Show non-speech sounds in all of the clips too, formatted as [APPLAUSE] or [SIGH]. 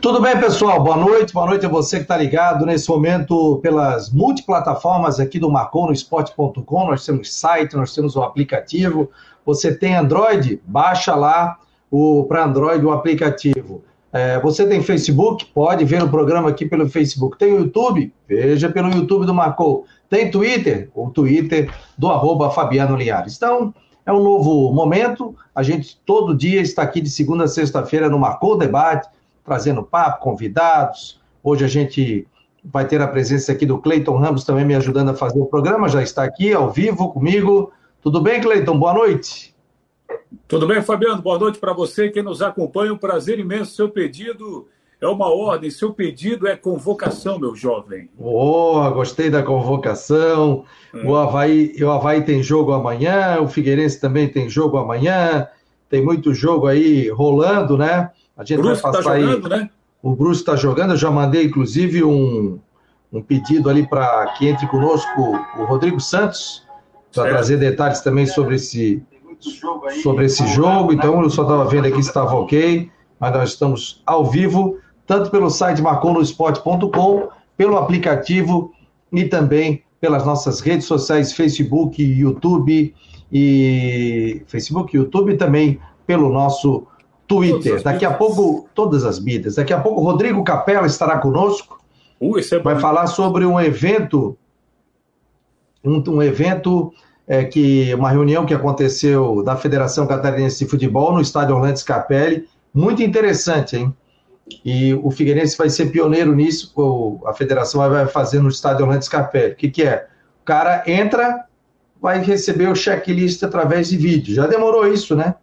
Tudo bem, pessoal? Boa noite. Boa noite a você que está ligado nesse momento pelas multiplataformas aqui do marconosport.com. Nós temos site, nós temos o aplicativo. Você tem Android? Baixa lá para Android o aplicativo. É, você tem Facebook? Pode ver o programa aqui pelo Facebook. Tem YouTube? Veja pelo YouTube do Marcou. Tem Twitter? O Twitter do arroba Fabiano Linhares. Então, é um novo momento. A gente todo dia está aqui de segunda a sexta-feira no Marcou Debate trazendo papo, convidados. Hoje a gente vai ter a presença aqui do Cleiton Ramos também me ajudando a fazer o programa, já está aqui ao vivo comigo. Tudo bem, Cleiton? Boa noite. Tudo bem, Fabiano? Boa noite para você que nos acompanha. Um prazer imenso. Seu pedido é uma ordem, seu pedido é convocação, meu jovem. Boa, gostei da convocação. Hum. O, Havaí, o Havaí tem jogo amanhã, o Figueirense também tem jogo amanhã. Tem muito jogo aí rolando, né? A gente Bruce vai tá passar tá jogando, aí. Né? O Bruce está jogando, eu já mandei, inclusive, um, um pedido ali para que entre conosco o Rodrigo Santos, para trazer detalhes também sobre esse, sobre esse jogo. Então, eu só estava vendo aqui se estava ok, mas nós estamos ao vivo, tanto pelo site marconosport.com, pelo aplicativo e também pelas nossas redes sociais, Facebook, YouTube e Facebook, YouTube e também pelo nosso Twitter. Daqui a pouco, todas as mídias. Daqui a pouco, Rodrigo Capela estará conosco. Uh, é vai falar sobre um evento, um, um evento é, que uma reunião que aconteceu da Federação Catarinense de Futebol no estádio Orlando Scarpelli, muito interessante, hein? E o Figueirense vai ser pioneiro nisso, a federação vai fazer no estádio Orlando Scarpelli. O que, que é? O cara entra, vai receber o checklist através de vídeo. Já demorou isso, né?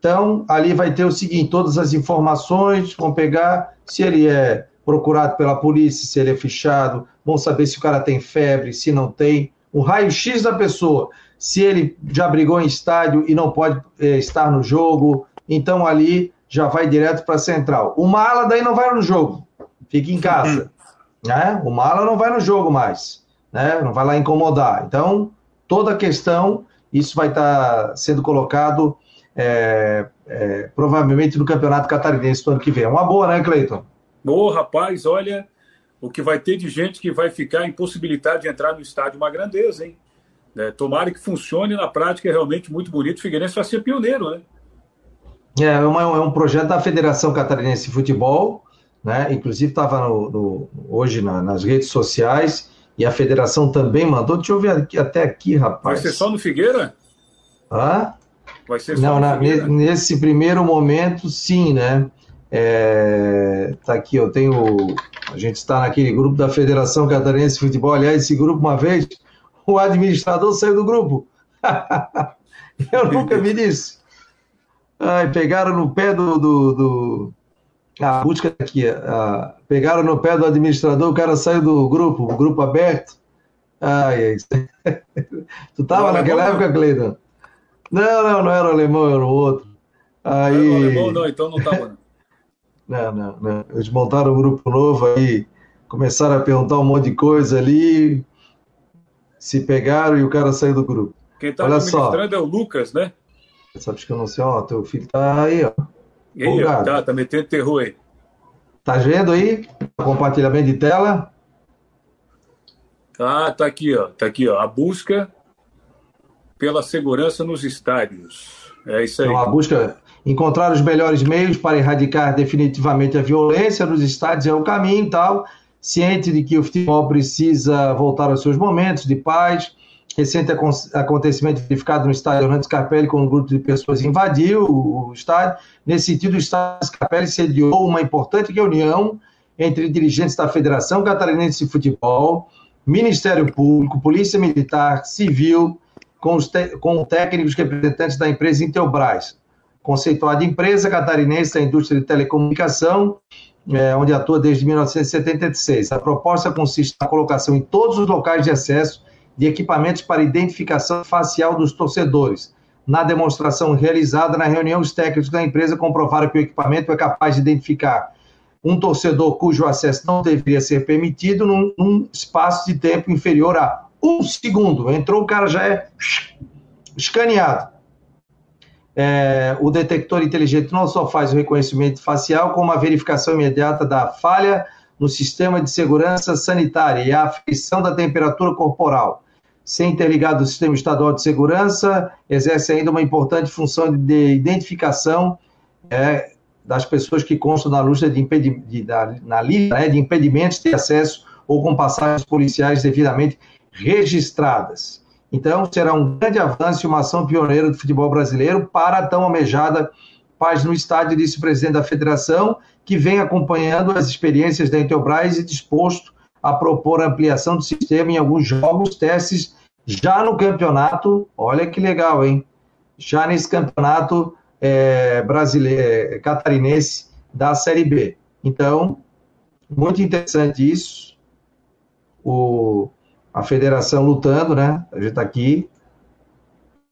Então, ali vai ter o seguinte: todas as informações vão pegar se ele é procurado pela polícia, se ele é fichado, vão saber se o cara tem febre, se não tem, o raio-x da pessoa, se ele já brigou em estádio e não pode é, estar no jogo, então ali já vai direto para a central. O mala daí não vai no jogo, fica em casa. [LAUGHS] Né? O mala não vai no jogo mais, né? não vai lá incomodar. Então, toda a questão, isso vai estar tá sendo colocado é, é, provavelmente no Campeonato Catarinense do ano que vem. É uma boa, né, Cleiton? Boa, rapaz, olha o que vai ter de gente que vai ficar impossibilitado de entrar no estádio, uma grandeza, hein? É, tomara que funcione na prática, é realmente muito bonito. O Figueirense vai ser pioneiro, né? É, é, uma, é um projeto da Federação Catarinense de Futebol, né? Inclusive estava hoje na, nas redes sociais e a federação também mandou. Deixa eu ver aqui, até aqui, rapaz. Vai ser só no Figueira? Hã? Vai ser Não, na, nesse primeiro momento, sim, né? É, tá aqui, eu tenho. A gente está naquele grupo da Federação Catarinense de Futebol. Aliás, esse grupo, uma vez, o administrador saiu do grupo. [LAUGHS] eu nunca vi isso. Ai, pegaram no pé do. do, do... Ah, busca aqui. Ah, pegaram no pé do administrador, o cara saiu do grupo, o grupo aberto. Ai, [LAUGHS] tu estava naquela época, Cleiton? Não, não, não era o alemão, era o outro. Aí... Não era o alemão, não, então não estava. [LAUGHS] não, não, não. Eles montaram um grupo novo aí, começaram a perguntar um monte de coisa ali, se pegaram e o cara saiu do grupo. Quem está administrando só. é o Lucas, né? Sabe que eu não sei, ó, teu filho tá aí, ó. E aí, ó, tá, tá metendo terror aí. Tá vendo aí? Compartilhamento de tela. Ah, tá aqui, ó. Tá aqui, ó. A busca pela segurança nos estádios. É isso aí. Então, a busca encontrar os melhores meios para erradicar definitivamente a violência nos estádios é o caminho tal. Ciente de que o futebol precisa voltar aos seus momentos de paz. Recente acontecimento verificado no estádio Orlando Scarpelli, com um grupo de pessoas invadiu o estádio. Nesse sentido, o estádio Scarpelli sediou uma importante reunião entre dirigentes da Federação Catarinense de Futebol, Ministério Público, Polícia Militar, Civil, com, os com técnicos representantes da empresa Intelbras, conceituada empresa catarinense da indústria de telecomunicação, é, onde atua desde 1976. A proposta consiste na colocação em todos os locais de acesso de equipamentos para identificação facial dos torcedores. Na demonstração realizada na reunião, os técnicos da empresa comprovaram que o equipamento é capaz de identificar um torcedor cujo acesso não deveria ser permitido num, num espaço de tempo inferior a um segundo. Entrou, o cara já é escaneado. é, o detector inteligente não só faz o reconhecimento facial, como a verificação imediata da falha no sistema de segurança sanitária e a aferição da temperatura corporal. Sem interligado ao sistema estadual de segurança, exerce ainda uma importante função de identificação é, das pessoas que constam na lista de, impedi de, da, na lista né, de impedimentos de acesso ou com passagens policiais devidamente registradas. Então, será um grande avanço e uma ação pioneira do futebol brasileiro para a tão almejada paz no estádio, disse o presidente da federação, que vem acompanhando as experiências da Intelbras e disposto a propor ampliação do sistema em alguns jogos, testes já no campeonato. Olha que legal, hein? Já nesse campeonato é, brasileiro, é, catarinense da Série B. Então, muito interessante isso. O, a federação lutando, né? A gente está aqui,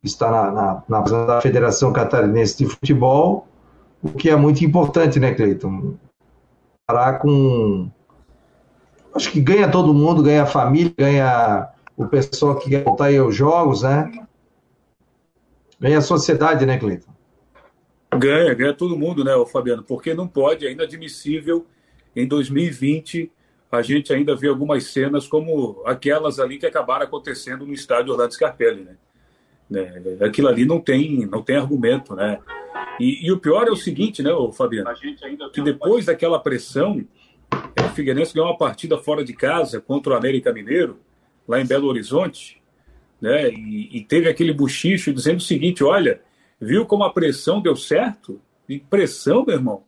está na, na, na Federação Catarinense de Futebol, o que é muito importante, né, Cleiton? Parar com. Acho que ganha todo mundo, ganha a família, ganha o pessoal que quer voltar aí aos jogos, né? Ganha a sociedade, né, Cleiton? Ganha, ganha todo mundo, né, Fabiano? Porque não pode, é inadmissível em 2020 a gente ainda vê algumas cenas como aquelas ali que acabaram acontecendo no estádio Orlando Scarpelli, né? né? Aquilo ali não tem, não tem argumento, né? E, e o pior é o seguinte, né, Fabiano? Que depois daquela pressão, é, o Figueirense ganhou uma partida fora de casa contra o América Mineiro, lá em Belo Horizonte, né? E, e teve aquele buchicho dizendo o seguinte: olha, viu como a pressão deu certo? E pressão, meu irmão,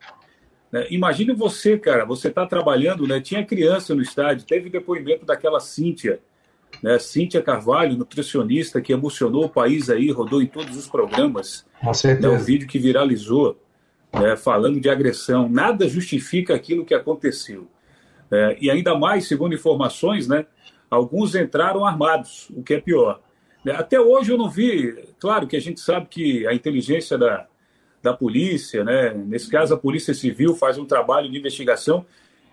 né? Imagine você, cara, você está trabalhando, né? Tinha criança no estádio, teve depoimento daquela Cíntia, né? Cíntia Carvalho, nutricionista, que emocionou o país aí, rodou em todos os programas. Com certeza. Né? Um vídeo que viralizou, né? falando de agressão. Nada justifica aquilo que aconteceu. É, e ainda mais, segundo informações, né? Alguns entraram armados, o que é pior. Né? Até hoje eu não vi. Claro que a gente sabe que a inteligência da, da polícia, né? Nesse caso, a Polícia Civil faz um trabalho de investigação.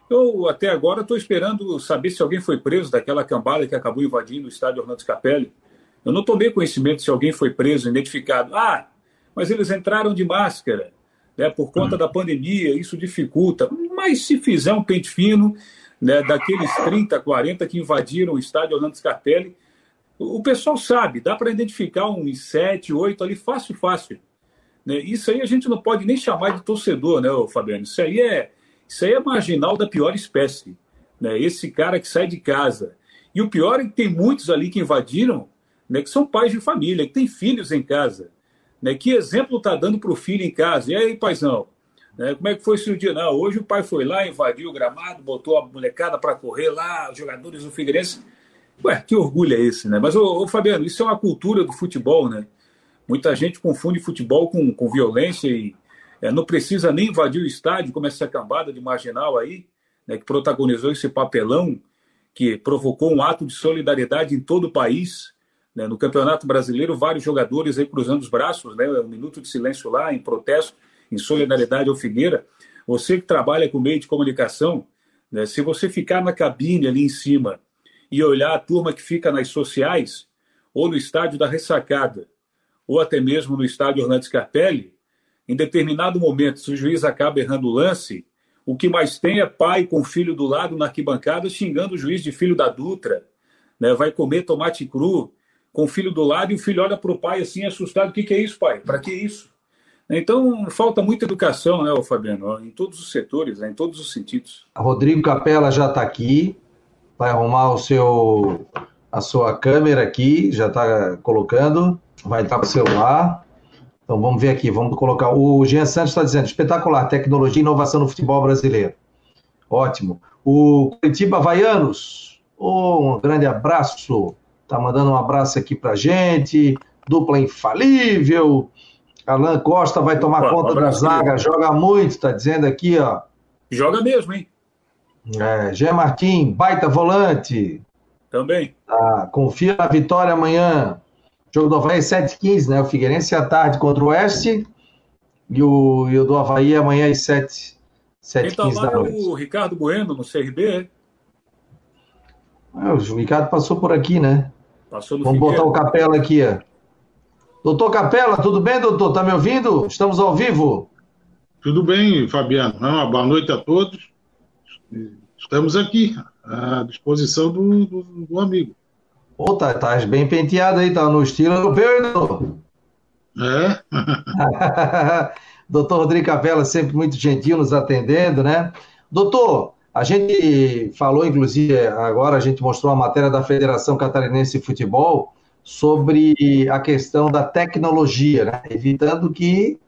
Eu até agora estou esperando saber se alguém foi preso daquela cambada que acabou invadindo o estádio Orlando Scapelli. Eu não tomei conhecimento se alguém foi preso, identificado. Ah, mas eles entraram de máscara, né? Por conta hum. da pandemia, isso dificulta. Mas se fizer um pente fino, né? Daqueles 30, 40 que invadiram o estádio Orlando Scarpelli, o pessoal sabe, dá para identificar uns 7, 8 ali, fácil, fácil. Né? Isso aí a gente não pode nem chamar de torcedor, né, Fabiano? Isso aí é, isso aí é marginal da pior espécie. Né? Esse cara que sai de casa. E o pior é que tem muitos ali que invadiram, né, que são pais de família, que têm filhos em casa. Né? Que exemplo está dando para o filho em casa? E aí, paizão? Né? Como é que foi esse dia? Não, hoje o pai foi lá, invadiu o gramado, botou a molecada para correr lá, os jogadores do Figueirense. Ué, que orgulho é esse, né? Mas, ô, ô, Fabiano, isso é uma cultura do futebol, né? Muita gente confunde futebol com, com violência e é, não precisa nem invadir o estádio, como essa cambada de marginal aí, né, que protagonizou esse papelão, que provocou um ato de solidariedade em todo o país. Né, no Campeonato Brasileiro, vários jogadores aí cruzando os braços, né, um minuto de silêncio lá, em protesto, em solidariedade ao Figueira. Você que trabalha com meio de comunicação, né, se você ficar na cabine ali em cima e olhar a turma que fica nas sociais ou no estádio da ressacada, ou até mesmo no estádio Orlando Scarpelli, em determinado momento, se o juiz acaba errando o lance, o que mais tem é pai com filho do lado na arquibancada xingando o juiz de filho da Dutra, né? vai comer tomate cru com o filho do lado e o filho olha para o pai assim assustado, o que, que é isso, pai? Para que isso? Então, falta muita educação, né, Fabiano, em todos os setores, né, em todos os sentidos. Rodrigo Capela já está aqui, vai arrumar o seu, a sua câmera aqui, já está colocando vai entrar para o celular. Então vamos ver aqui, vamos colocar. O Jean Santos está dizendo: espetacular, tecnologia e inovação no futebol brasileiro. Ótimo. O Curitiba Havaianos, oh, um grande abraço. Está mandando um abraço aqui para gente. Dupla infalível. Alan Costa vai tomar Opa, conta um da zaga, joga muito, está dizendo aqui, ó. Joga mesmo, hein? É, Jean Martim, baita volante. Também. Ah, confia na vitória amanhã. Jogo do Havaí 7h15, né? O Figueirense à tarde contra o Oeste e o, e o do Havaí amanhã às 7 7 Quem tá lá é o Ricardo Bueno no CRB, é? o Ricardo passou por aqui, né? Passou no Vamos Figueira. botar o Capela aqui, ó. Doutor Capela, tudo bem, doutor? Está me ouvindo? Estamos ao vivo. Tudo bem, Fabiano. Uma boa noite a todos. Estamos aqui, à disposição do, do, do amigo. Pô, tá, tá bem penteado aí, tá no estilo europeu, doutor? É. [LAUGHS] doutor Rodrigo Capela, sempre muito gentil nos atendendo, né? Doutor, a gente falou, inclusive, agora a gente mostrou a matéria da Federação Catarinense de Futebol sobre a questão da tecnologia, né? evitando que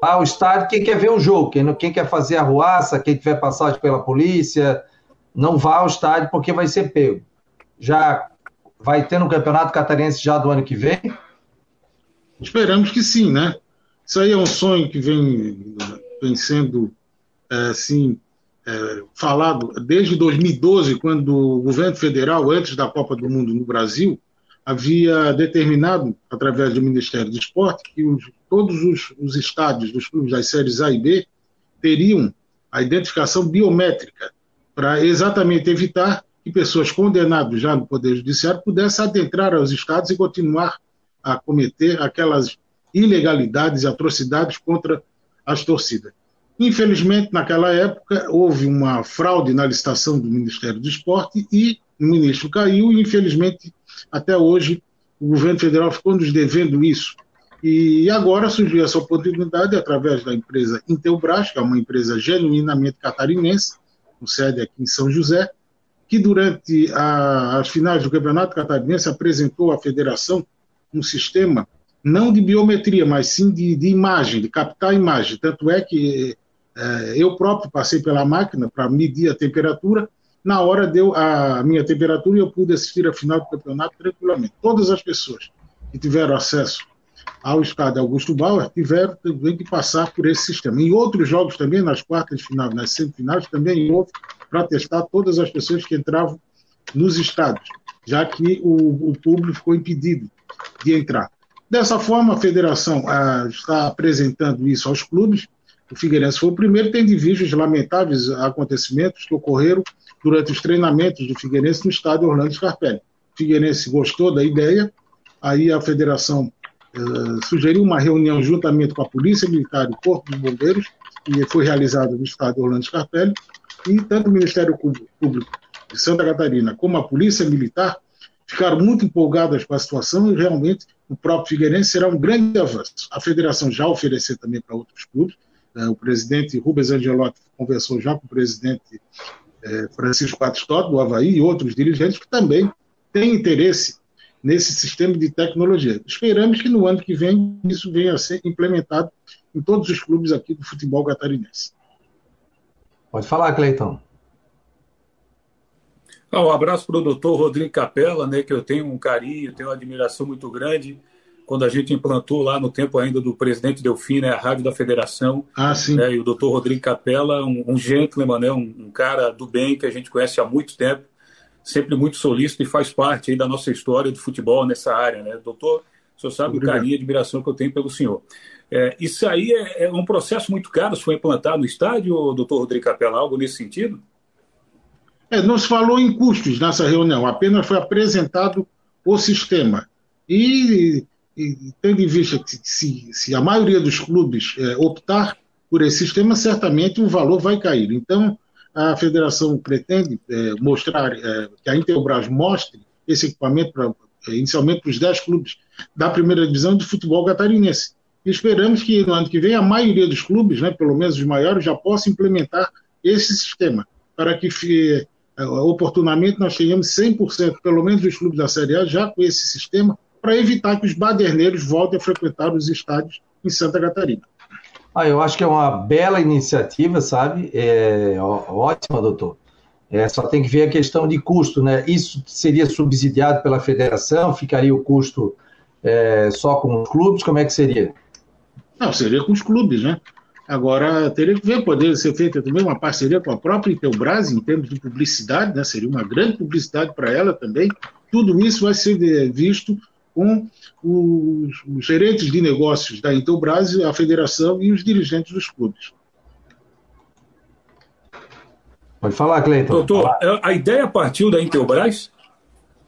ah, o estádio, quem quer ver o jogo, quem, quem quer fazer a ruaça, quem tiver passagem pela polícia, não vá ao estádio porque vai ser pego. Já vai ter no Campeonato Catarinense já do ano que vem? Esperamos que sim, né? Isso aí é um sonho que vem, vem sendo é, assim, é, falado desde 2012, quando o governo federal, antes da Copa do Mundo no Brasil, havia determinado, através do Ministério do Esporte, que os, todos os, os estádios dos clubes das séries A e B teriam a identificação biométrica, para exatamente evitar que pessoas condenadas já no Poder Judiciário pudessem adentrar aos estádios e continuar a cometer aquelas ilegalidades e atrocidades contra as torcidas. Infelizmente, naquela época, houve uma fraude na licitação do Ministério do Esporte e o ministro caiu e, infelizmente, até hoje, o governo federal ficou nos devendo isso. E agora surgiu essa oportunidade através da empresa Intelbras, que é uma empresa genuinamente catarinense, com sede aqui em São José, que durante a, as finais do Campeonato Catarinense apresentou à federação um sistema não de biometria, mas sim de, de imagem, de captar imagem. Tanto é que é, eu próprio passei pela máquina para medir a temperatura na hora deu a minha temperatura e eu pude assistir a final do campeonato tranquilamente. Todas as pessoas que tiveram acesso ao estádio Augusto Bauer tiveram também que passar por esse sistema. Em outros jogos também, nas quartas de final, nas semifinais, também houve para testar todas as pessoas que entravam nos estádios, já que o, o público ficou impedido de entrar. Dessa forma, a federação ah, está apresentando isso aos clubes. O Figueirense foi o primeiro, tendo visto os lamentáveis acontecimentos que ocorreram durante os treinamentos do Figueirense no estádio Orlando Scarpelli. O Figueirense gostou da ideia, aí a federação eh, sugeriu uma reunião juntamente com a Polícia Militar e o Corpo de Bombeiros, que foi realizada no estádio Orlando Scarpelli, e tanto o Ministério Público de Santa Catarina como a Polícia Militar ficaram muito empolgadas com a situação e realmente o próprio Figueirense será um grande avanço. A federação já ofereceu também para outros clubes, eh, o presidente Rubens Angelotti conversou já com o presidente é, Francisco Batistotti, do Havaí, e outros dirigentes que também têm interesse nesse sistema de tecnologia. Esperamos que no ano que vem isso venha a ser implementado em todos os clubes aqui do futebol catarinense. Pode falar, Cleiton. Ah, um abraço para o doutor Rodrigo Capella, né, que eu tenho um carinho, tenho uma admiração muito grande quando a gente implantou lá no tempo ainda do presidente Delfim, né, a Rádio da Federação. Ah, sim. Né, e o doutor Rodrigo Capella, um, um gentleman, né, um, um, cara do bem que a gente conhece há muito tempo, sempre muito solícito e faz parte aí da nossa história do futebol nessa área. Né? Doutor, o senhor sabe Obrigado. o carinho e a admiração que eu tenho pelo senhor. É, isso aí é, é, um processo muito caro, se foi implantado no estádio, doutor Rodrigo Capella, algo nesse sentido? É, não se falou em custos nessa reunião, apenas foi apresentado o sistema. E e tendo em vista que se, se a maioria dos clubes é, optar por esse sistema, certamente o valor vai cair. Então, a federação pretende é, mostrar, é, que a Intelbras mostre esse equipamento pra, é, inicialmente para os 10 clubes da primeira divisão de futebol catarinense. Esperamos que no ano que vem a maioria dos clubes, né, pelo menos os maiores, já possa implementar esse sistema, para que é, oportunamente nós tenhamos 100%, pelo menos dos clubes da Série A, já com esse sistema, para evitar que os baderneiros voltem a frequentar os estádios em Santa Catarina. Ah, eu acho que é uma bela iniciativa, sabe? É ótima, doutor. É, só tem que ver a questão de custo, né? Isso seria subsidiado pela federação? Ficaria o custo é, só com os clubes? Como é que seria? Não, seria com os clubes, né? Agora, teria que ver, poderia ser feita também uma parceria com a própria Intelbras em termos de publicidade, né? Seria uma grande publicidade para ela também. Tudo isso vai ser visto com os, os gerentes de negócios da Intelbras, a federação e os dirigentes dos clubes. Pode falar, Cleiton. Doutor, a ideia partiu da Intelbras?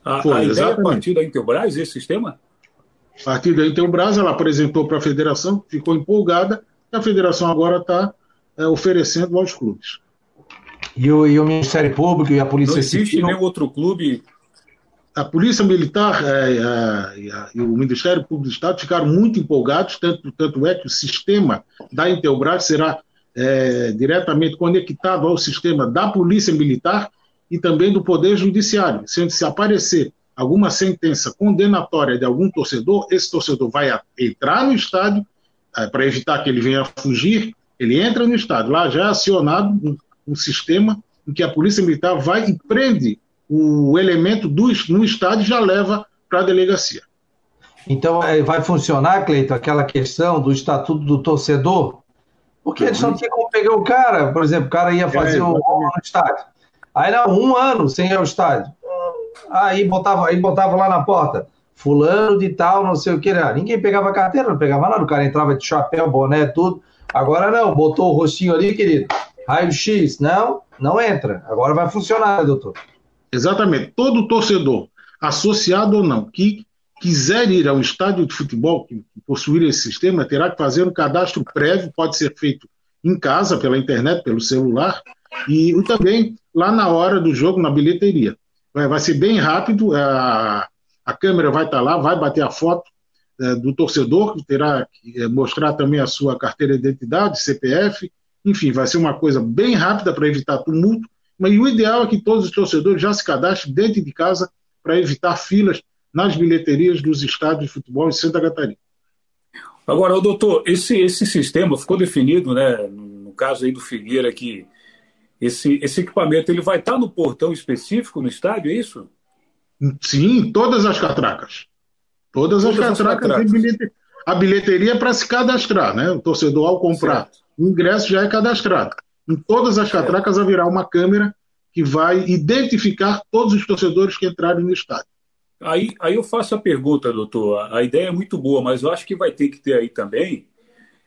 A, Foi, a ideia partiu da Intelbras, esse sistema? A partir daí, tem o Brasil, ela apresentou para a federação, ficou empolgada, e a federação agora está é, oferecendo aos clubes. E o, e o, Ministério Público e a Polícia Não existe Civil... nenhum outro clube? A Polícia Militar é, é, e o Ministério Público do Estado ficaram muito empolgados, tanto, tanto é que o sistema da Intelbras será é, diretamente conectado ao sistema da Polícia Militar e também do Poder Judiciário, sendo se aparecer alguma sentença condenatória de algum torcedor, esse torcedor vai entrar no estádio, é, para evitar que ele venha fugir, ele entra no estádio, lá já é acionado um, um sistema em que a Polícia Militar vai e prende o elemento do, no estádio já leva para a delegacia. Então é, vai funcionar, Cleiton, aquela questão do estatuto do torcedor? Porque eles não tinham como pegar o cara, por exemplo, o cara ia fazer é, o no estádio. Aí não, um ano sem ir ao estádio. Aí botava, aí botava lá na porta, fulano de tal, não sei o que. Não. Ninguém pegava carteira, não pegava nada, o cara entrava de chapéu, boné, tudo. Agora não, botou o rostinho ali, querido. Raio X, não, não entra. Agora vai funcionar, doutor. Exatamente. Todo torcedor, associado ou não, que quiser ir ao estádio de futebol, que possuir esse sistema, terá que fazer um cadastro prévio, pode ser feito em casa, pela internet, pelo celular, e, também lá na hora do jogo, na bilheteria. Vai, vai ser bem rápido, a, a câmera vai estar lá, vai bater a foto é, do torcedor, que terá que é, mostrar também a sua carteira de identidade, CPF, enfim, vai ser uma coisa bem rápida para evitar tumulto mas o ideal é que todos os torcedores já se cadastrem dentro de casa para evitar filas nas bilheterias dos estádios de futebol em Santa Catarina. Agora, doutor, esse, esse sistema ficou definido, né, no caso aí do Figueira, que esse, esse equipamento ele vai estar no portão específico no estádio, é isso? Sim, todas as catracas. Todas, todas as catracas. As catracas. A bilheteria é para se cadastrar, né? O torcedor, ao comprar certo. o ingresso, já é cadastrado. Em todas as catracas haverá uma câmera que vai identificar todos os torcedores que entrarem no estádio. Aí, aí eu faço a pergunta, doutor. A ideia é muito boa, mas eu acho que vai ter que ter aí também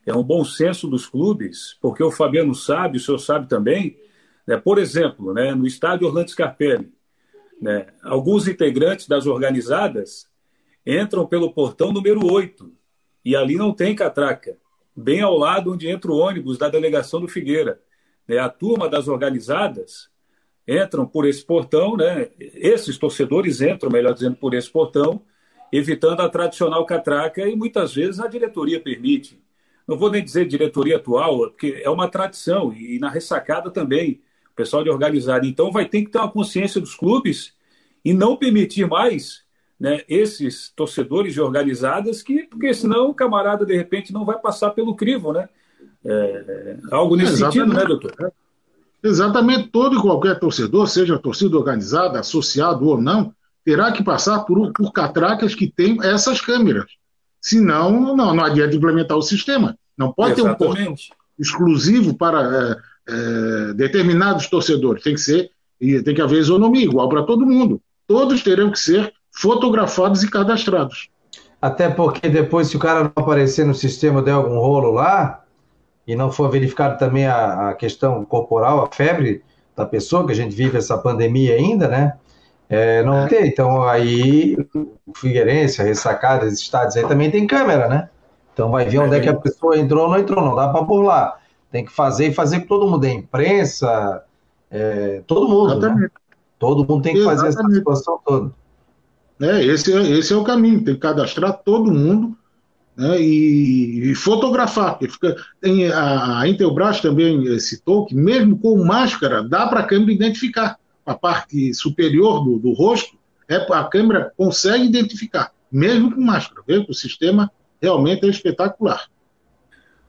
é um bom senso dos clubes, porque o Fabiano sabe, o senhor sabe também. Né? Por exemplo, né, no estádio Orlando Scarpelli, né, alguns integrantes das organizadas entram pelo portão número 8 e ali não tem catraca, bem ao lado onde entra o ônibus da delegação do Figueira né, a turma das organizadas entram por esse portão, né, esses torcedores entram, melhor dizendo, por esse portão, evitando a tradicional catraca e muitas vezes a diretoria permite. Não vou nem dizer diretoria atual, porque é uma tradição e na ressacada também, pessoal de organizada. Então vai ter que ter uma consciência dos clubes e não permitir mais né, esses torcedores de organizadas que, porque senão o camarada de repente não vai passar pelo crivo, né? É, algo nesse Exatamente. sentido, né, doutor? Exatamente, todo e qualquer torcedor, seja torcida organizada, associado ou não, terá que passar por, por catracas que têm essas câmeras. Senão, não, não adianta implementar o sistema. Não pode Exatamente. ter um portão exclusivo para é, é, determinados torcedores. Tem que ser, tem que haver isonomia, igual para todo mundo. Todos terão que ser fotografados e cadastrados. Até porque depois, se o cara não aparecer no sistema, der algum rolo lá, e não for verificado também a, a, questão corporal, a febre da pessoa, que a gente vive essa pandemia ainda, né? É, não é. tem. Então, aí, o Figueirense, a ressacada, esses estádios aí também tem câmera, né? Então, vai ver onde é que a é. pessoa entrou ou não entrou, não dá para lá. Tem que fazer e fazer com todo mundo, a imprensa, é, todo mundo. Né? Todo mundo tem que Exatamente. fazer essa situação toda. É, esse, é, esse é o caminho, tem que cadastrar todo mundo né, e, e, fotografar. Fica, tem, a, a Intelbras também eh, citou que, mesmo com máscara, dá para a câmera identificar. A parte superior do, do rosto, é, a câmera consegue identificar, mesmo com máscara. Vê? O sistema realmente é espetacular.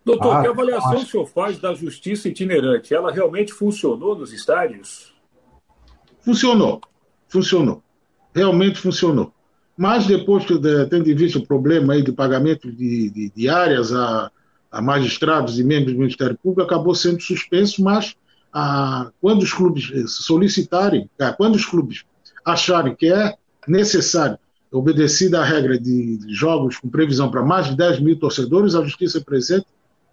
Doutor, ah, que avaliação acho... o senhor faz da justiça itinerante? Ela realmente funcionou nos estádios? Funcionou, funcionou. Realmente funcionou. Mas depois, tendo em vista o problema aí de pagamento de, de diárias a, a, magistrados e membros do Ministério Público, acabou sendo suspenso, mas a, quando os clubes solicitarem, a, quando os clubes acharem que é necessário, obedecida a regra de, de jogos com previsão para mais de 10 mil torcedores, a Justiça presente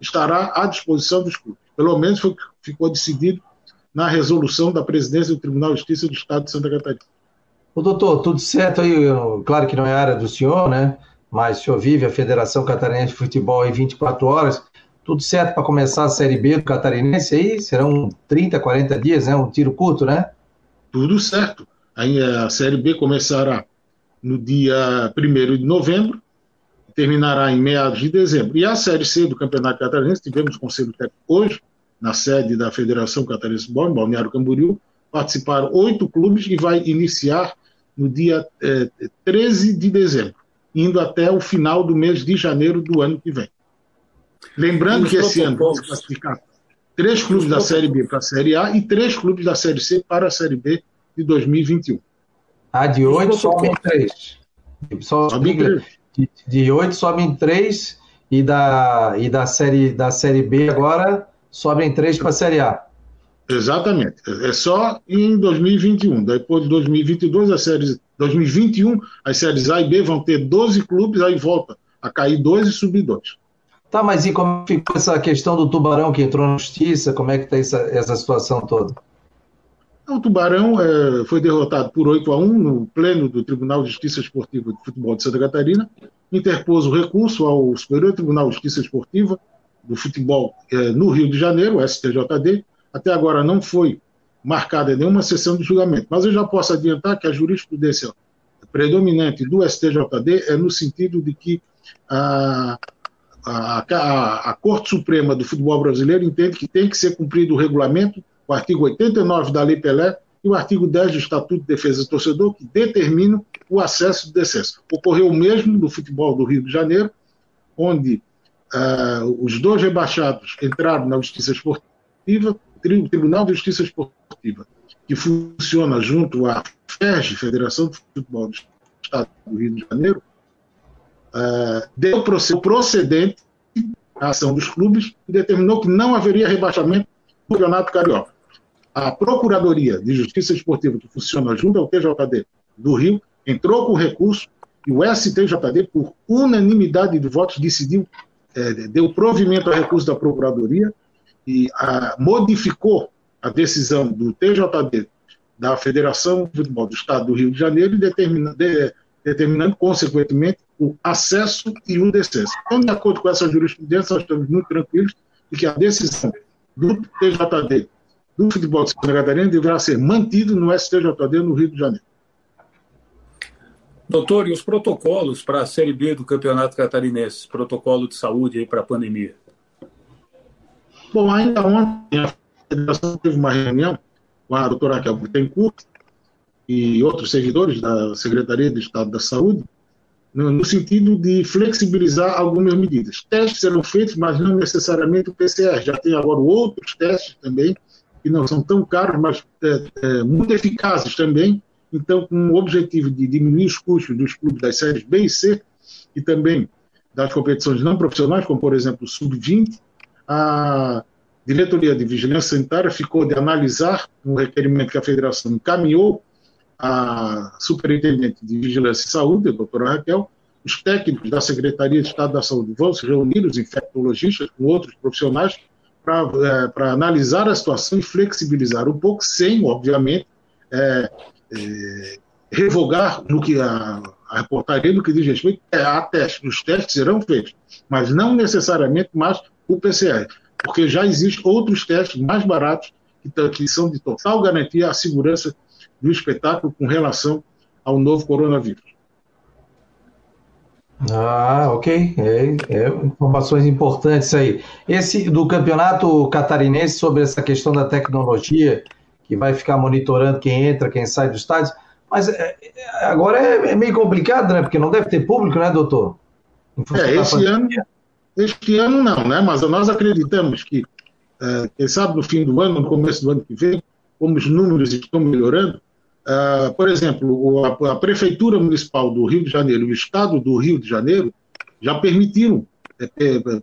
estará à disposição dos clubes. Pelo menos foi, ficou decidido na resolução da presidência do Tribunal de Justiça do Estado de Santa Catarina. O doutor, tudo certo aí, claro que não é área do senhor, né? mas o senhor vive a Federação Catarinense de Futebol em 24 horas. Tudo certo para começar a Série B do Catarinense aí? Serão 30, 40 dias, né? Um tiro curto, né? Tudo certo. Aí a Série B começará no dia 1 de novembro, terminará em meados de dezembro. E a Série C do Campeonato Catarinense, tivemos conselho técnico hoje, na sede da Federação Catarinense de Bola, em Balneário Camboriú, participaram oito clubes e vai iniciar no dia eh, 13 de dezembro, indo até o final do mês de janeiro do ano que vem. Lembrando que esse ano vão se classificar três clubes da Série B para a Série A e três clubes da Série C para a Série B de 2021. Ah, de oito sobem três. Só, sobe três. De, de oito sobem três e da, e da, série, da Série B agora sobem três para a Série A. Exatamente. É só em 2021. Depois de 2022, as séries 2021, as séries A e B vão ter 12 clubes, aí volta a cair dois e subir dois. Tá, mas e como ficou essa questão do Tubarão que entrou na justiça? Como é que está essa, essa situação toda? O Tubarão é, foi derrotado por 8 a 1 no pleno do Tribunal de Justiça Esportiva de Futebol de Santa Catarina, interpôs o recurso ao Superior Tribunal de Justiça Esportiva do Futebol é, no Rio de Janeiro, o STJD. Até agora não foi marcada nenhuma sessão de julgamento, mas eu já posso adiantar que a jurisprudência predominante do STJD é no sentido de que a, a, a, a, Corte Suprema do Futebol Brasileiro entende que tem que ser cumprido o regulamento, o artigo 89 da Lei Pelé e o artigo 10 do Estatuto de Defesa do Torcedor, que determinam o acesso e descenso. Ocorreu o mesmo no futebol do Rio de Janeiro, onde uh, os dois rebaixados entraram na Justiça Esportiva, o Tribunal de Justiça Esportiva, que funciona junto à FERJ, Federação de Futebol do Estado do Rio de Janeiro, uh, deu procedente à ação dos clubes e determinou que não haveria rebaixamento do Campeonato Carioca. A Procuradoria de Justiça Esportiva, que funciona junto ao TJD do Rio, entrou com recurso e o STJD, por unanimidade de votos, decidiu, é, deu provimento ao recurso da Procuradoria e a, modificou a decisão do TJD da Federação de Futebol do Estado do Rio de Janeiro, determina, de, determinando, consequentemente, o acesso e o descenso. Então, de acordo com essa jurisprudência, nós estamos muito tranquilos de que a decisão do TJD do futebol de Santa Catarina deverá ser mantido no STJD no Rio de Janeiro. Doutor, e os protocolos para a Série B do Campeonato Catarinense? Protocolo de saúde para a pandemia? Bom, ainda ontem a federação teve uma reunião com a doutora Raquel Bittencourt e outros servidores da Secretaria de Estado da Saúde, no, no, sentido de flexibilizar algumas medidas. Testes serão feitos, mas não necessariamente o PCR. Já tem agora outros testes também, que não são tão caros, mas é, é, muito eficazes também. Então, com o objetivo de diminuir os custos dos clubes das séries B e C e também das competições não profissionais, como por exemplo o Sub-20, a diretoria de vigilância sanitária ficou de analisar um requerimento que a federação encaminhou à superintendente de vigilância e saúde, a doutora Raquel, os técnicos da Secretaria de Estado da Saúde vão se reunir, os infectologistas, com outros profissionais, para é, analisar a situação e flexibilizar um pouco, sem, obviamente, é, é, revogar no que a, a reportaria no que diz respeito é, a testes. Os testes serão feitos, mas não necessariamente mais o PCR, porque já existem outros testes mais baratos que, que são de total garantia à segurança do espetáculo com relação ao novo coronavírus. Ah, ok. É, é, informações importantes aí. Esse do campeonato catarinense sobre essa questão da tecnologia, que vai ficar monitorando quem entra, quem sai do estádio. Mas é, é agora é, é, meio complicado, né? Porque não deve ter público, né, doutor? É, esse ano, este ano não, né? Mas nós acreditamos que, é, quem sabe no fim do ano, no começo do ano que vem, como os números estão melhorando, uh, por exemplo, a, a, Prefeitura Municipal do Rio de Janeiro e o Estado do Rio de Janeiro já permitiram, é, é, é,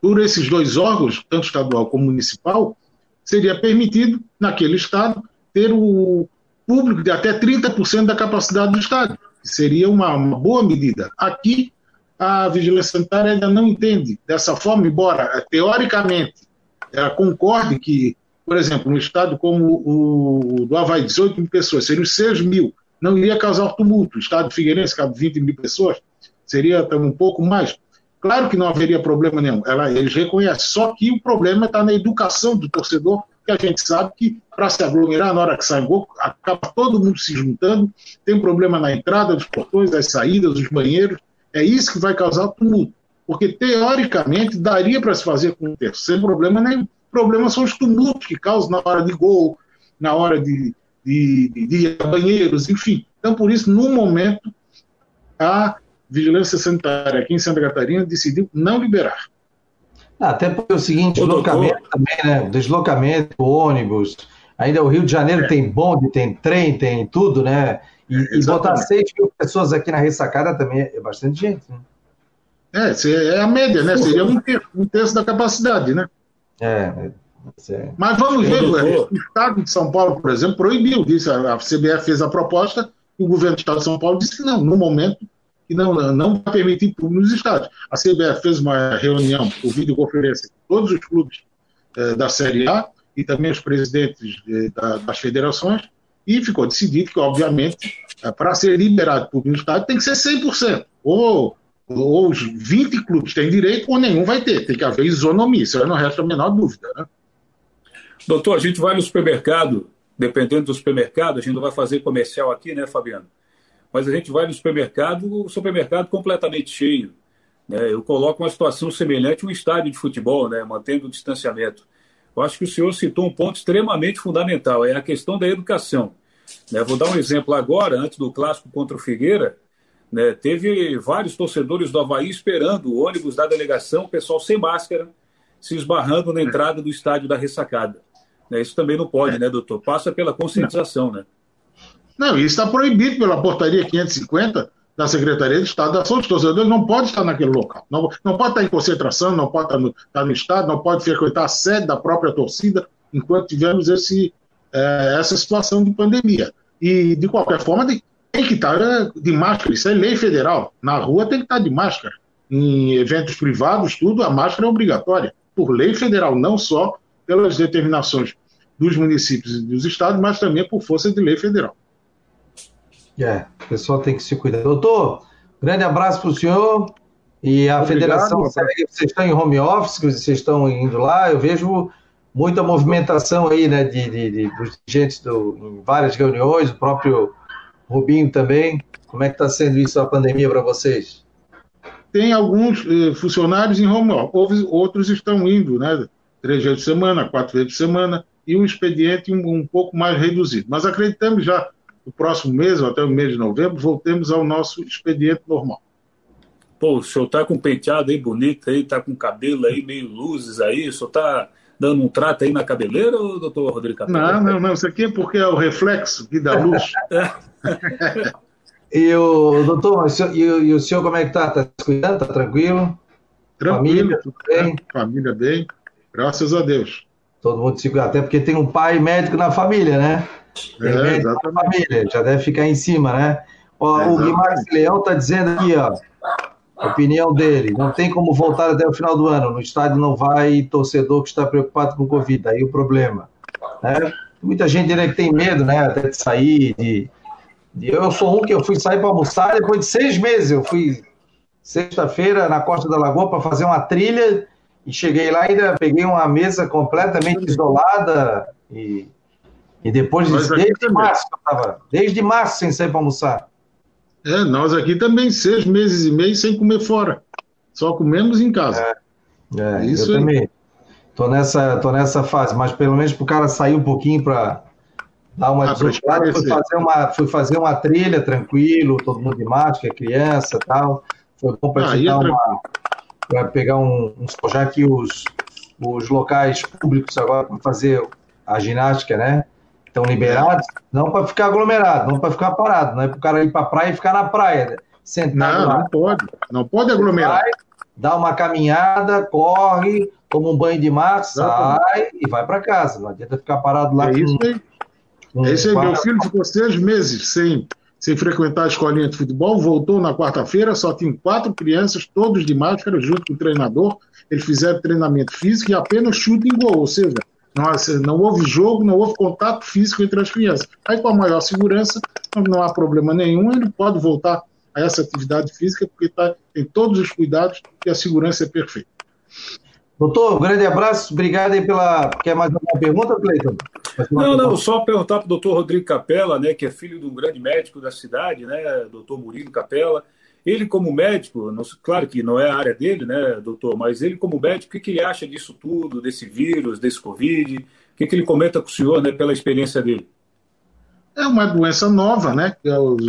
por esses dois órgãos, tanto estadual como municipal, seria permitido, naquele Estado, ter o público de até 30% da capacidade do Estado, seria uma, uma boa medida. Aqui, a vigilância sanitária ainda não entende dessa forma, embora teoricamente ela concorde que, por exemplo, um estado como o do Havaí, 18 mil pessoas, seriam 6 mil não iria causar tumulto. O estado de Figueirense cabe 20 mil pessoas, seria um pouco mais. Claro que não haveria problema nenhum. Ela, eles reconhecem. Só que o problema está na educação do torcedor, que a gente sabe que para se aglomerar na hora que sai o gol, acaba todo mundo se juntando, tem problema na entrada dos portões, as saídas, os banheiros. É isso que vai causar tumulto. Porque, teoricamente, daria para se fazer com o terço, sem problema nenhum. O problema são os tumultos que causam na hora de gol, na hora de, de, de, de banheiros, enfim. Então, por isso, no momento, a Vigilância Sanitária aqui em Santa Catarina decidiu não liberar. Ah, até porque é o seguinte, o deslocamento também, né? Deslocamento, ônibus. Ainda o Rio de Janeiro é. tem bonde, tem trem, tem tudo, né? E, é, e botar 6 mil pessoas aqui na ressacada também é bastante gente. Né? É, é a média, né? Seria um terço, um terço da capacidade, né? É. é. Mas vamos ver, o Estado de São Paulo, por exemplo, proibiu, disse, a CBF fez a proposta, e o governo do Estado de São Paulo disse que não, no momento que não, não vai permitir público nos estádios. A CBF fez uma reunião por videoconferência com todos os clubes eh, da Série A e também os presidentes eh, da, das federações e ficou decidido que, obviamente, eh, para ser liberado público no estádio tem que ser 100%. Ou, ou os 20 clubes têm direito ou nenhum vai ter. Tem que haver isonomia, isso aí não resta a menor dúvida. Né? Doutor, a gente vai no supermercado, dependendo do supermercado, a gente não vai fazer comercial aqui, né, Fabiano? mas a gente vai no supermercado, o supermercado completamente cheio. Né? Eu coloco uma situação semelhante a um estádio de futebol, né? mantendo o distanciamento. Eu acho que o senhor citou um ponto extremamente fundamental, é a questão da educação. Né? Vou dar um exemplo agora, antes do clássico contra o Figueira, né? teve vários torcedores do Havaí esperando o ônibus da delegação, o pessoal sem máscara, se esbarrando na entrada do estádio da ressacada. Né? Isso também não pode, né, doutor? Passa pela conscientização, né? Não, isso está proibido pela portaria 550 da Secretaria de Estado da Saúde. Os torcedores não podem estar naquele local. Não, não pode estar em concentração, não pode estar no, estar no Estado, não pode frequentar a sede da própria torcida enquanto tivermos esse, é, essa situação de pandemia. E, de qualquer forma, tem que estar é, de máscara. Isso é lei federal. Na rua tem que estar de máscara. Em eventos privados, tudo, a máscara é obrigatória. Por lei federal, não só pelas determinações dos municípios e dos estados, mas também por força de lei federal. É, o pessoal tem que se cuidar. Doutor, grande abraço para o senhor. E a Obrigado, federação segue, vocês estão em home office, vocês estão indo lá, eu vejo muita movimentação aí, né, de, de, de dos dirigentes do, em várias reuniões, o próprio Rubinho também. Como é que está sendo isso a pandemia para vocês? Tem alguns eh, funcionários em home office, outros estão indo, né, três vezes por semana, quatro vezes por semana, e um expediente um, um pouco mais reduzido. Mas acreditamos já no próximo mês, ou até o mês de novembro, voltemos ao nosso expediente normal. Pô, o senhor está com penteado aí bonito aí, está com cabelo aí, meio luzes aí, o senhor está dando um trato aí na cabeleira, ou, doutor Rodrigo Capello? Não, não, não, isso aqui é porque é o reflexo que dá luz. [LAUGHS] e o doutor, e, e, o senhor como é que está? Está se cuidando? Está tranquilo? Tranquilo, família, tudo bem? Família bem, graças a Deus. Todo mundo se cuida, até porque tem um pai médico na família, né? É, família, já deve ficar em cima, né? Ó, é, o Guimarães Leão está dizendo aqui, ó, a opinião dele, não tem como voltar até o final do ano, no estádio não vai torcedor que está preocupado com o Covid, aí o problema. Né? Muita gente né, que tem medo, né, até de sair, de, de... Eu sou um que eu fui sair para almoçar depois de seis meses, eu fui sexta-feira na Costa da Lagoa para fazer uma trilha e cheguei lá e ainda peguei uma mesa completamente isolada e e depois, de, desde março, tava, desde março sem sair para almoçar. É, nós aqui também, seis meses e meio sem comer fora. Só comemos em casa. É, é Isso eu aí. também. Tô nessa, tô nessa fase, mas pelo menos para o cara sair um pouquinho para dar uma ah, fui fazer uma Fui fazer uma trilha tranquilo, todo mundo de máscara, criança tal. Foi bom para ah, é uma. Para pegar um, uns. Já que os, os locais públicos agora para fazer a ginástica, né? Estão liberados, não para ficar aglomerado, não para ficar parado, não é para o cara ir para a praia e ficar na praia, sentado Não, lá. não pode, não pode aglomerar. Vai, dá uma caminhada, corre, toma um banho de mar, sai e vai para casa. Não adianta ficar parado lá. É isso aí. Com, é isso aí. Meu filho ficou seis meses sem, sem frequentar a escolinha de futebol, voltou na quarta-feira, só tinha quatro crianças, todos de máscara, junto com o treinador. Eles fizeram treinamento físico e apenas chute em gol, ou seja, Nossa, não houve jogo, não houve contato físico entre as crianças. Aí, com a maior segurança, não há problema nenhum, ele pode voltar a essa atividade física, porque tá, tem todos os cuidados e a segurança é perfeita. Doutor, um grande abraço, obrigado aí pela. Quer mais alguma pergunta, Cleiton? Não, não, só perguntar para o doutor Rodrigo Capella, né, que é filho de um grande médico da cidade, né, doutor Murilo Capella. Ele, como médico, claro que não é a área dele, né, doutor, mas ele, como médico, o que, ele acha disso tudo, desse vírus, desse Covid? O que, que ele comenta com o senhor, né, pela experiência dele? É uma doença nova, né?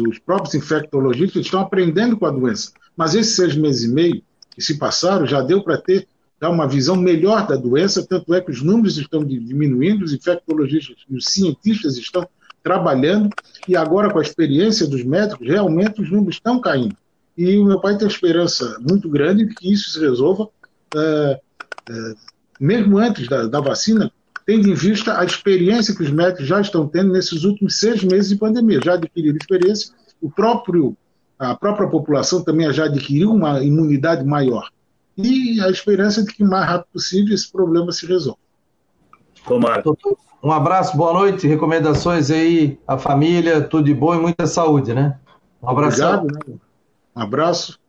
Os próprios infectologistas estão aprendendo com a doença. Mas esses seis meses e meio que se passaram já deu para ter dar uma visão melhor da doença, tanto é que os números estão diminuindo, os infectologistas, os cientistas estão trabalhando, e agora com a experiência dos médicos, realmente os números estão caindo. E o meu pai tem esperança muito grande de que isso se resolva, é, é, mesmo antes da, da vacina, tendo em vista a experiência que os médicos já estão tendo nesses últimos seis meses de pandemia. Já adquiriram experiência, o próprio, a própria população também já adquiriu uma imunidade maior. E a esperança de que o mais rápido possível esse problema se resolva. Tomara. Um abraço, boa noite, recomendações aí à família, tudo de bom e muita saúde, né? Um abraço. Obrigado, né? Um abraço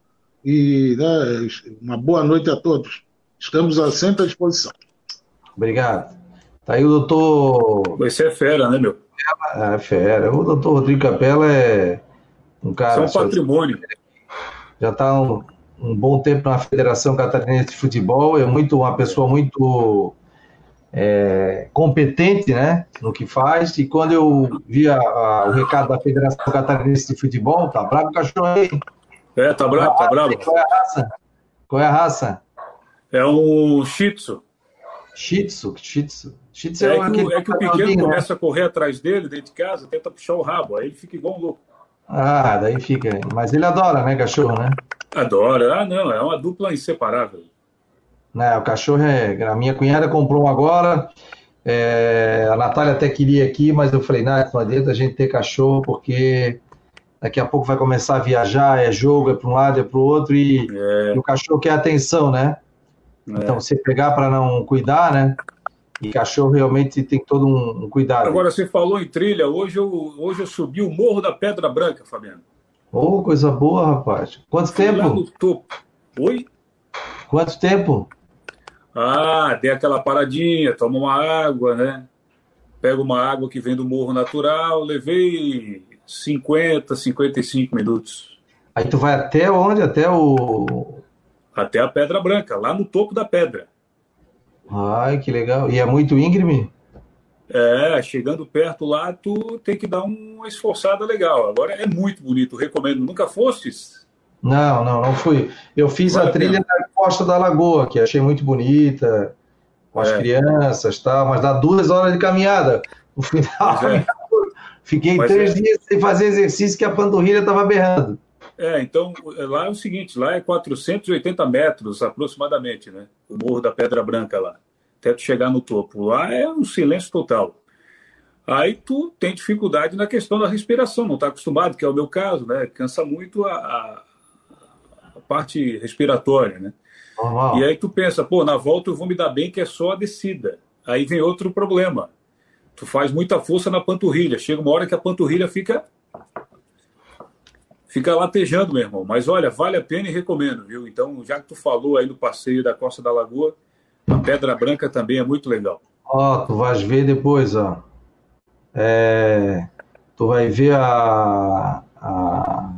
e né, uma boa noite a todos. Estamos sempre à disposição. Obrigado. Tá aí o doutor. Você é fera, né, meu? É fera. O doutor Rodrigo Capela é um cara. Isso é um patrimônio. Já está um, um, bom tempo na Federação Catarinense de Futebol. É muito uma pessoa muito é, competente, né, no que faz. E quando eu vi a, a, o recado da Federação Catarinense de Futebol, tá bravo o cachorro aí. É, tá bravo, tá bravo. Qual é a raça? Qual é a raça? É um Shih Tzu. Shih Tzu, Shih Tzu. Shih Tzu é, é, que, é que o pequeno né? começa a correr atrás dele dentro de casa, tenta puxar o rabo, aí ele fica igual um louco. Ah, daí fica. Mas ele adora, né, cachorro, né? Adora. Ah, não, é uma dupla inseparável. Né, o cachorro é. A minha cunhada comprou um agora. É... A Natália até queria aqui, mas eu falei, não, não adianta a gente ter cachorro, porque daqui a pouco vai começar a viajar, é jogo, é para um lado, é para o outro, e, é. e, o cachorro quer atenção, né? É. Então, você pegar para não cuidar, né? E cachorro realmente tem todo um, cuidado. Agora, você falou em trilha, hoje eu, hoje eu subi o Morro da Pedra Branca, Fabiano. Oh, coisa boa, rapaz. Quanto Fui tempo? Lá no topo. Oi? Quanto tempo? Ah, dei aquela paradinha, toma uma água, né? Pega uma água que vem do morro natural, levei 50, 55 minutos. Aí tu vai até onde? Até o. Até a Pedra Branca, lá no topo da pedra. Ai, que legal. E é muito íngreme? É, chegando perto lá, tu tem que dar uma esforçada legal. Agora é muito bonito, recomendo. Nunca fostes? Não, não, não fui. Eu fiz vale a trilha na Costa da Lagoa, que achei muito bonita, com as é. crianças, tá, mas dá duas horas de caminhada. No final, é. [LAUGHS] Fiquei Mas três é... dias sem fazer exercício que a panturrilha estava berrando. É, então lá é o seguinte, lá é 480 metros aproximadamente, né? O Morro da Pedra Branca lá, até tu chegar no topo. Lá é um silêncio total. Aí tu tem dificuldade na questão da respiração, não está acostumado, que é o meu caso, né? Cansa muito a, a, a parte respiratória, né? Uhum. E aí tu pensa, pô, na volta eu vou me dar bem que é só a descida. Aí vem outro problema tu faz muita força na panturrilha. Chega uma hora que a panturrilha fica fica latejando, meu irmão. Mas olha, vale a pena e recomendo, viu? Então, já que tu falou aí do passeio da Costa da Lagoa, a Pedra Branca também é muito legal. Ó, oh, tu vais ver depois, ó. É... Tu vai ver a... a...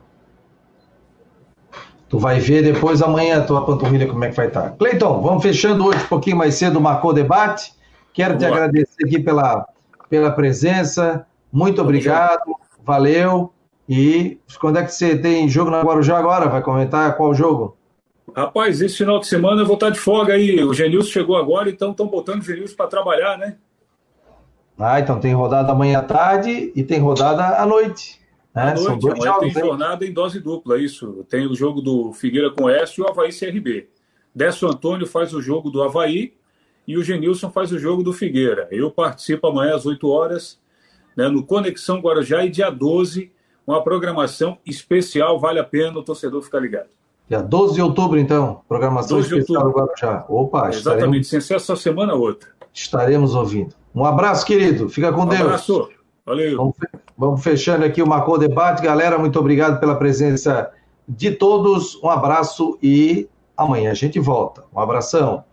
Tu vai ver depois amanhã a tua panturrilha como é que vai estar. Tá. Cleiton, vamos fechando hoje um pouquinho mais cedo, marcou o debate. Quero Vamos te lá. agradecer aqui pela pela presença. Muito obrigado, valeu. E quando é que você tem jogo na Guarujá agora? Vai comentar qual jogo? Rapaz, esse final de semana eu vou estar de folga aí. O Genilson chegou agora, então estão botando o Genilson para trabalhar, né? Ah, então tem rodada amanhã à tarde e tem rodada à noite. Né? À noite, São dois jogos, tem jornada em dose dupla, isso. Tem o jogo do Figueira com o Oeste e o Havaí CRB. Décio Antônio faz o jogo do Havaí e o Genilson faz o jogo do Figueira. Eu participo amanhã às 8 horas, né, no Conexão Guarujá, e dia 12, uma programação especial, vale a pena o torcedor ficar ligado. Dia 12 de outubro, então, programação especial do Guarujá. Opa, Exatamente, estaremos... sem ser essa semana outra. estaremos ouvindo. Um abraço, querido. Fica com um Deus. Um abraço. Valeu. Vamos, vamos fechando aqui o Marcou Debate. Galera, muito obrigado pela presença de todos. Um abraço e amanhã a gente volta. Um abração.